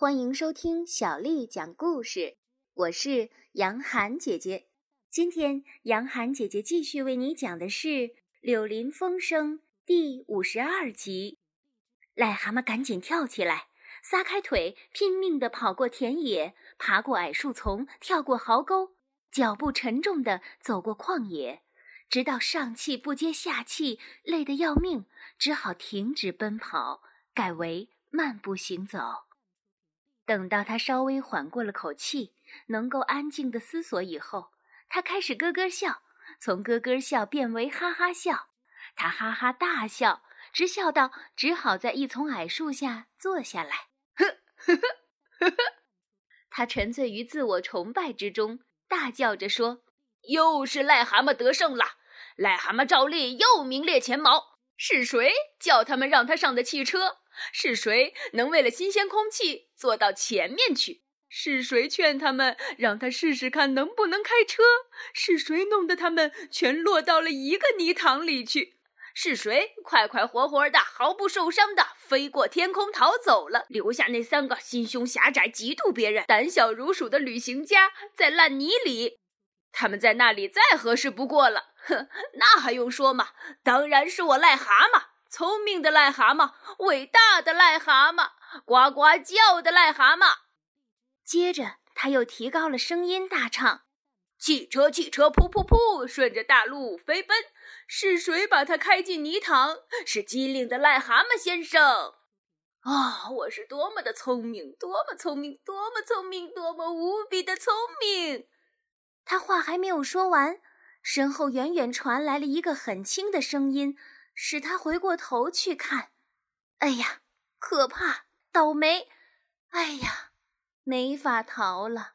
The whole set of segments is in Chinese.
欢迎收听小丽讲故事，我是杨涵姐姐。今天杨涵姐姐继续为你讲的是《柳林风声》第五十二集。癞蛤蟆赶紧跳起来，撒开腿，拼命地跑过田野，爬过矮树丛，跳过壕沟，脚步沉重地走过旷野，直到上气不接下气，累得要命，只好停止奔跑，改为慢步行走。等到他稍微缓过了口气，能够安静的思索以后，他开始咯咯笑，从咯咯笑变为哈哈笑。他哈哈大笑，直笑到只好在一丛矮树下坐下来。呵呵呵呵呵，他沉醉于自我崇拜之中，大叫着说：“又是癞蛤蟆得胜了！癞蛤蟆照例又名列前茅。是谁叫他们让他上的汽车？”是谁能为了新鲜空气坐到前面去？是谁劝他们让他试试看能不能开车？是谁弄得他们全落到了一个泥塘里去？是谁快快活活的、毫不受伤的飞过天空逃走了，留下那三个心胸狭窄、嫉妒别人、胆小如鼠的旅行家在烂泥里？他们在那里再合适不过了。哼，那还用说吗？当然是我癞蛤蟆。聪明的癞蛤蟆，伟大的癞蛤蟆，呱呱叫的癞蛤蟆。接着，他又提高了声音，大唱：“汽车，汽车，噗噗噗，顺着大路飞奔。是谁把它开进泥塘？是机灵的癞蛤蟆先生。啊，我是多么的聪明，多么聪明，多么聪明，多么无比的聪明！”他话还没有说完，身后远远传来了一个很轻的声音。使他回过头去看，哎呀，可怕，倒霉！哎呀，没法逃了。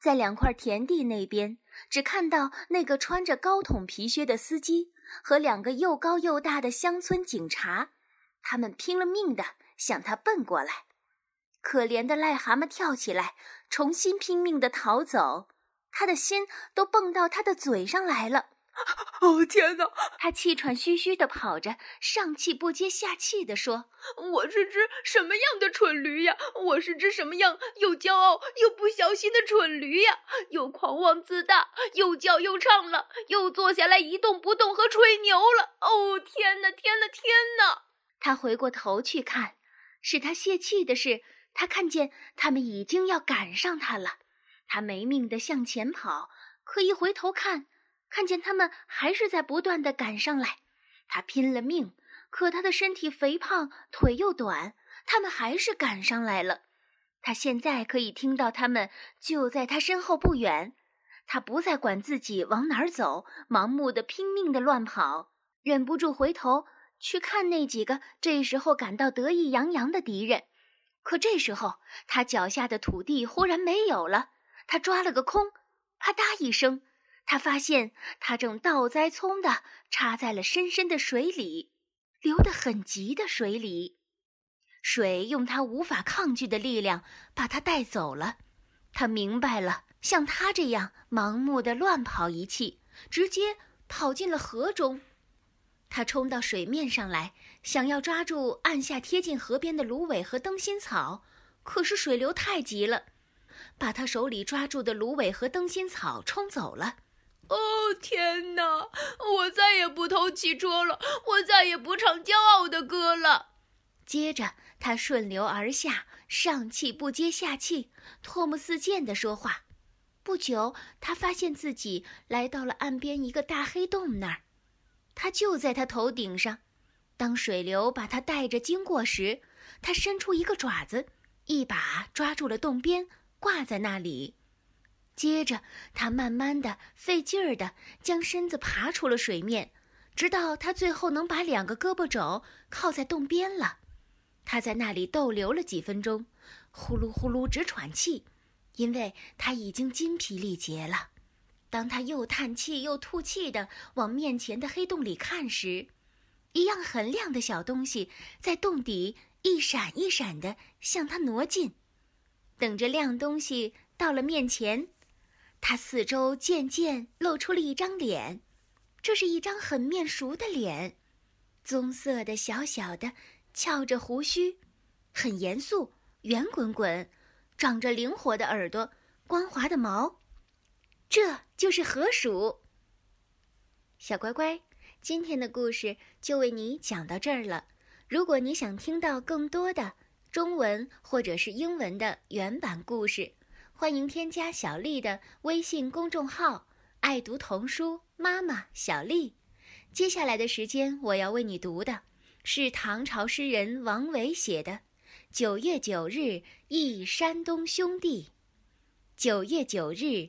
在两块田地那边，只看到那个穿着高筒皮靴的司机和两个又高又大的乡村警察，他们拼了命的向他奔过来。可怜的癞蛤蟆跳起来，重新拼命的逃走，他的心都蹦到他的嘴上来了。哦天哪！他气喘吁吁地跑着，上气不接下气地说：“我是只什么样的蠢驴呀！我是只什么样又骄傲又不小心的蠢驴呀！又狂妄自大，又叫又唱了，又坐下来一动不动和吹牛了！哦天哪！天哪！天哪！”他回过头去看，使他泄气的是，他看见他们已经要赶上他了。他没命地向前跑，可一回头看。看见他们还是在不断的赶上来，他拼了命，可他的身体肥胖，腿又短，他们还是赶上来了。他现在可以听到他们就在他身后不远，他不再管自己往哪儿走，盲目的拼命的乱跑，忍不住回头去看那几个这时候感到得意洋洋的敌人。可这时候，他脚下的土地忽然没有了，他抓了个空，啪嗒一声。他发现他正倒栽葱的插在了深深的水里，流得很急的水里，水用他无法抗拒的力量把他带走了。他明白了，像他这样盲目的乱跑一气，直接跑进了河中。他冲到水面上来，想要抓住岸下贴近河边的芦苇和灯芯草，可是水流太急了，把他手里抓住的芦苇和灯芯草冲走了。哦天哪！我再也不偷汽车了，我再也不唱骄傲的歌了。接着，他顺流而下，上气不接下气，唾沫四溅地说话。不久，他发现自己来到了岸边一个大黑洞那儿，他就在他头顶上。当水流把他带着经过时，他伸出一个爪子，一把抓住了洞边，挂在那里。接着，他慢慢的、费劲儿的将身子爬出了水面，直到他最后能把两个胳膊肘靠在洞边了。他在那里逗留了几分钟，呼噜呼噜直喘气，因为他已经筋疲力竭了。当他又叹气又吐气的往面前的黑洞里看时，一样很亮的小东西在洞底一闪一闪的向他挪近。等着亮东西到了面前。他四周渐渐露出了一张脸，这是一张很面熟的脸，棕色的、小小的，翘着胡须，很严肃，圆滚滚，长着灵活的耳朵，光滑的毛，这就是河鼠。小乖乖，今天的故事就为你讲到这儿了。如果你想听到更多的中文或者是英文的原版故事，欢迎添加小丽的微信公众号“爱读童书妈妈小丽”。接下来的时间，我要为你读的是唐朝诗人王维写的《九月九日忆山东兄弟》。九月九日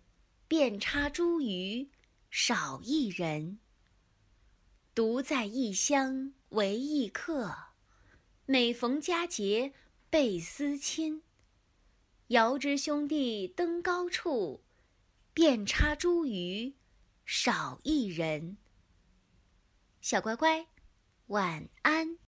遍插茱萸少一人。独在异乡为异客，每逢佳节倍思亲。遥知兄弟登高处，遍插茱萸少一人。小乖乖，晚安。